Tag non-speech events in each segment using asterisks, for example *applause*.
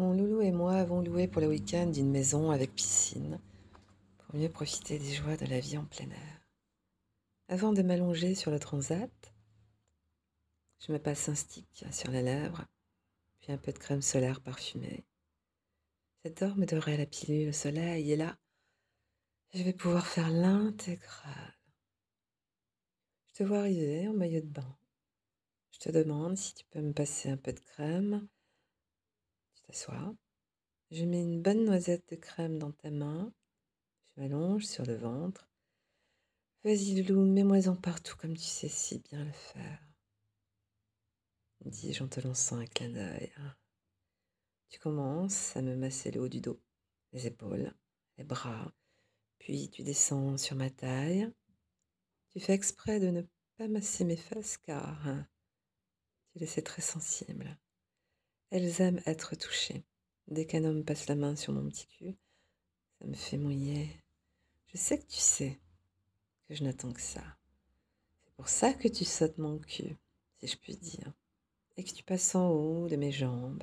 Mon loulou et moi avons loué pour le week-end une maison avec piscine pour mieux profiter des joies de la vie en plein air. Avant de m'allonger sur le transat, je me passe un stick sur les lèvres, puis un peu de crème solaire parfumée. J'adore me dorer la pilule au soleil et là, je vais pouvoir faire l'intégrale. Je te vois arriver en maillot de bain. Je te demande si tu peux me passer un peu de crème Je mets une bonne noisette de crème dans ta main. Je m'allonge sur le ventre. Vas-y, Loulou, mets-moi-en partout comme tu sais si bien le faire. Dis-je en te lançant un clin d'œil. Tu commences à me masser le haut du dos, les épaules, les bras, puis tu descends sur ma taille. Tu fais exprès de ne pas masser mes fesses car hein, tu les sais très sensibles. Elles aiment être touchées. Dès qu'un homme passe la main sur mon petit cul, ça me fait mouiller. Je sais que tu sais que je n'attends que ça. C'est pour ça que tu sautes mon cul, si je puis dire, et que tu passes en haut de mes jambes,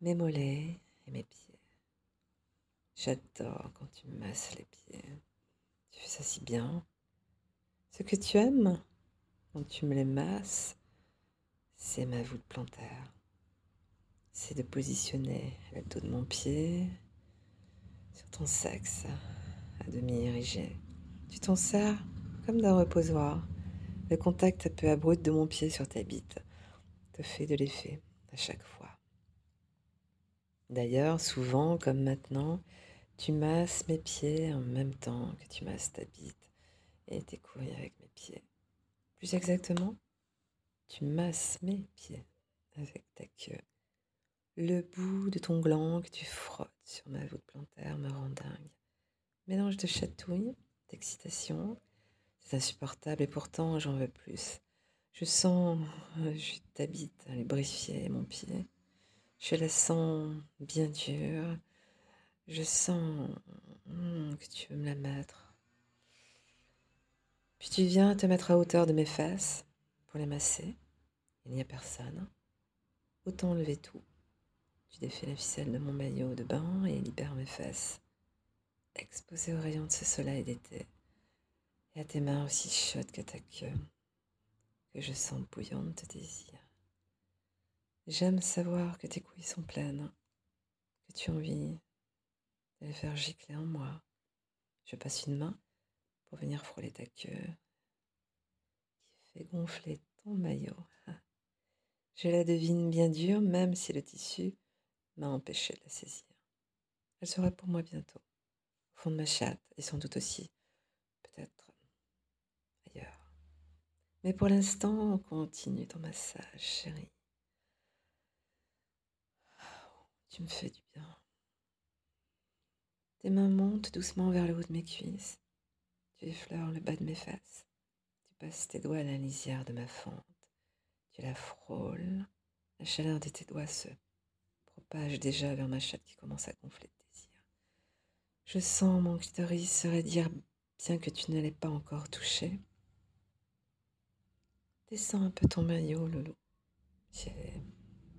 mes mollets et mes pieds. J'adore quand tu me masses les pieds. Tu fais ça si bien. Ce que tu aimes quand tu me les masses, c'est ma voûte plantaire c'est de positionner le dos de mon pied sur ton sexe à demi érigé. Tu t'en sers comme d'un reposoir. Le contact un peu abrupt de mon pied sur ta bite te fait de l'effet à chaque fois. D'ailleurs, souvent, comme maintenant, tu masses mes pieds en même temps que tu masses ta bite et tes couilles avec mes pieds. Plus exactement, tu masses mes pieds avec ta queue le bout de ton gland que tu frottes sur ma voûte plantaire me rend dingue. Mélange de chatouille, d'excitation. C'est insupportable et pourtant j'en veux plus. Je sens, euh, je t'habite à lubrifier mon pied. Je la sens bien dure. Je sens hmm, que tu veux me la mettre. Puis tu viens te mettre à hauteur de mes fesses pour les masser. Il n'y a personne. Autant lever tout. Tu défais la ficelle de mon maillot de bain et libère mes fesses, exposées aux rayons de ce soleil d'été, et à tes mains aussi chaudes que ta queue, que je sens bouillante de désir. J'aime savoir que tes couilles sont pleines, que tu as envie de les faire gicler en moi. Je passe une main pour venir frôler ta queue qui fait gonfler ton maillot. *laughs* Je la devine bien dure, même si le tissu m'a empêché de la saisir. Elle sera pour moi bientôt, au fond de ma chatte, et sans doute aussi, peut-être, ailleurs. Mais pour l'instant, on continue ton massage, chérie. Tu me fais du bien. Tes mains montent doucement vers le haut de mes cuisses. Tu effleures le bas de mes fesses. Tu passes tes doigts à la lisière de ma fente. Tu la frôles. La chaleur de tes doigts se propage déjà vers ma chatte qui commence à gonfler de désir. Je sens mon clitoris se dire bien que tu ne l'aies pas encore touché. Descends un peu ton maillot, Loulou. J'ai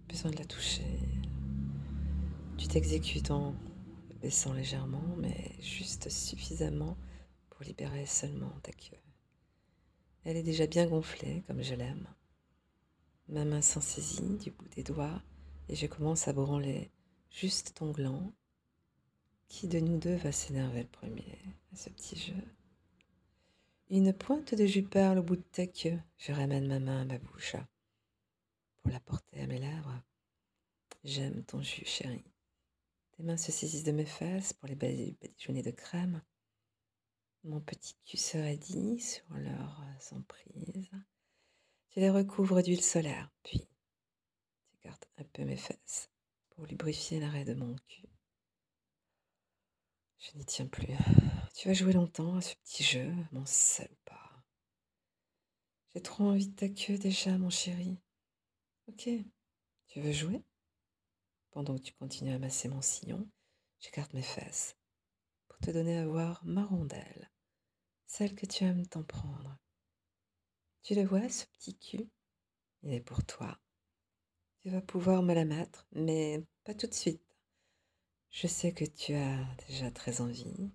besoin de la toucher. Tu t'exécutes en baissant légèrement, mais juste suffisamment pour libérer seulement ta queue. Elle est déjà bien gonflée, comme je l'aime. Ma main s'en saisit du bout des doigts et je commence à branler juste ton gland. Qui de nous deux va s'énerver le premier à ce petit jeu? Une pointe de jus perle au bout de ta queue. Je ramène ma main à ma bouche pour la porter à mes lèvres. J'aime ton jus, chérie. Tes mains se saisissent de mes fesses pour les badigeonner de crème. Mon petit cul se raidit sur leur emprise. Je les recouvre d'huile solaire, puis un peu mes fesses pour lubrifier l'arrêt de mon cul. Je n'y tiens plus. Tu vas jouer longtemps à ce petit jeu, mon salopard. J'ai trop envie de ta queue déjà, mon chéri. Ok, tu veux jouer? Pendant que tu continues à masser mon sillon, j'écarte mes fesses pour te donner à voir ma rondelle, celle que tu aimes t'en prendre. Tu le vois, ce petit cul? Il est pour toi. Tu vas pouvoir me la mettre, mais pas tout de suite. Je sais que tu as déjà très envie,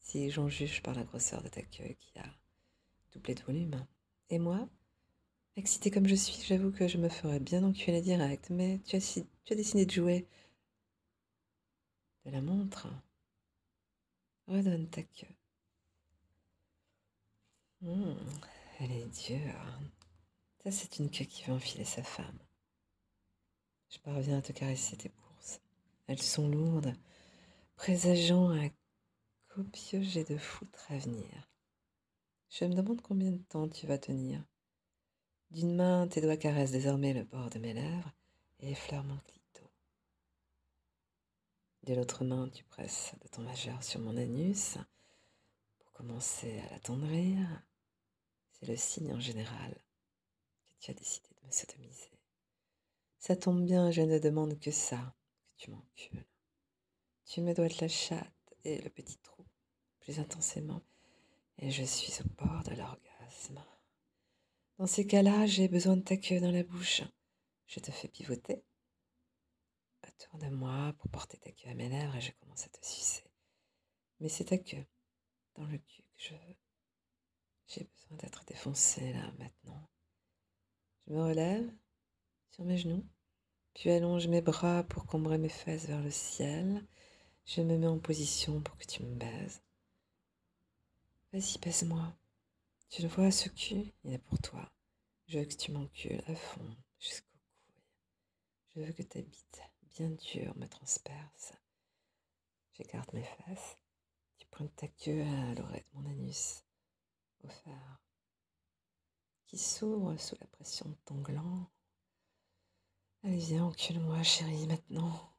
si j'en juge par la grosseur de ta queue qui a doublé de volume. Et moi, excitée comme je suis, j'avoue que je me ferais bien enculer direct, mais tu as, tu as décidé de jouer de la montre. Redonne ta queue. Mmh, elle est dure. Ça, c'est une queue qui veut enfiler sa femme. Je parviens à te caresser tes bourses. Elles sont lourdes, présageant un copieux jet de foutre à venir. Je me demande combien de temps tu vas tenir. D'une main, tes doigts caressent désormais le bord de mes lèvres et effleurent mon clito. De l'autre main, tu presses de ton majeur sur mon anus pour commencer à l'attendrir. C'est le signe en général que tu as décidé de me sodomiser. Ça tombe bien, je ne demande que ça, tu m'encules. Tu me dois de la chatte et le petit trou, plus intensément, et je suis au bord de l'orgasme. Dans ces cas-là, j'ai besoin de ta queue dans la bouche. Je te fais pivoter autour de moi pour porter ta queue à mes lèvres et je commence à te sucer. Mais c'est ta queue dans le cul que je veux. J'ai besoin d'être défoncée là maintenant. Je me relève sur mes genoux, puis allonge mes bras pour combrer mes fesses vers le ciel. Je me mets en position pour que tu me baises. Vas-y, baise-moi. Tu le vois, ce cul, il est pour toi. Je veux que tu m'encules à fond, jusqu'au couilles. Je veux que ta bite bien dure me transperce. J'écarte mes fesses. Tu pointes ta queue à l'oreille de mon anus, offert, qui s'ouvre sous la pression de ton gland. Allez, viens, encule-moi, chérie, maintenant.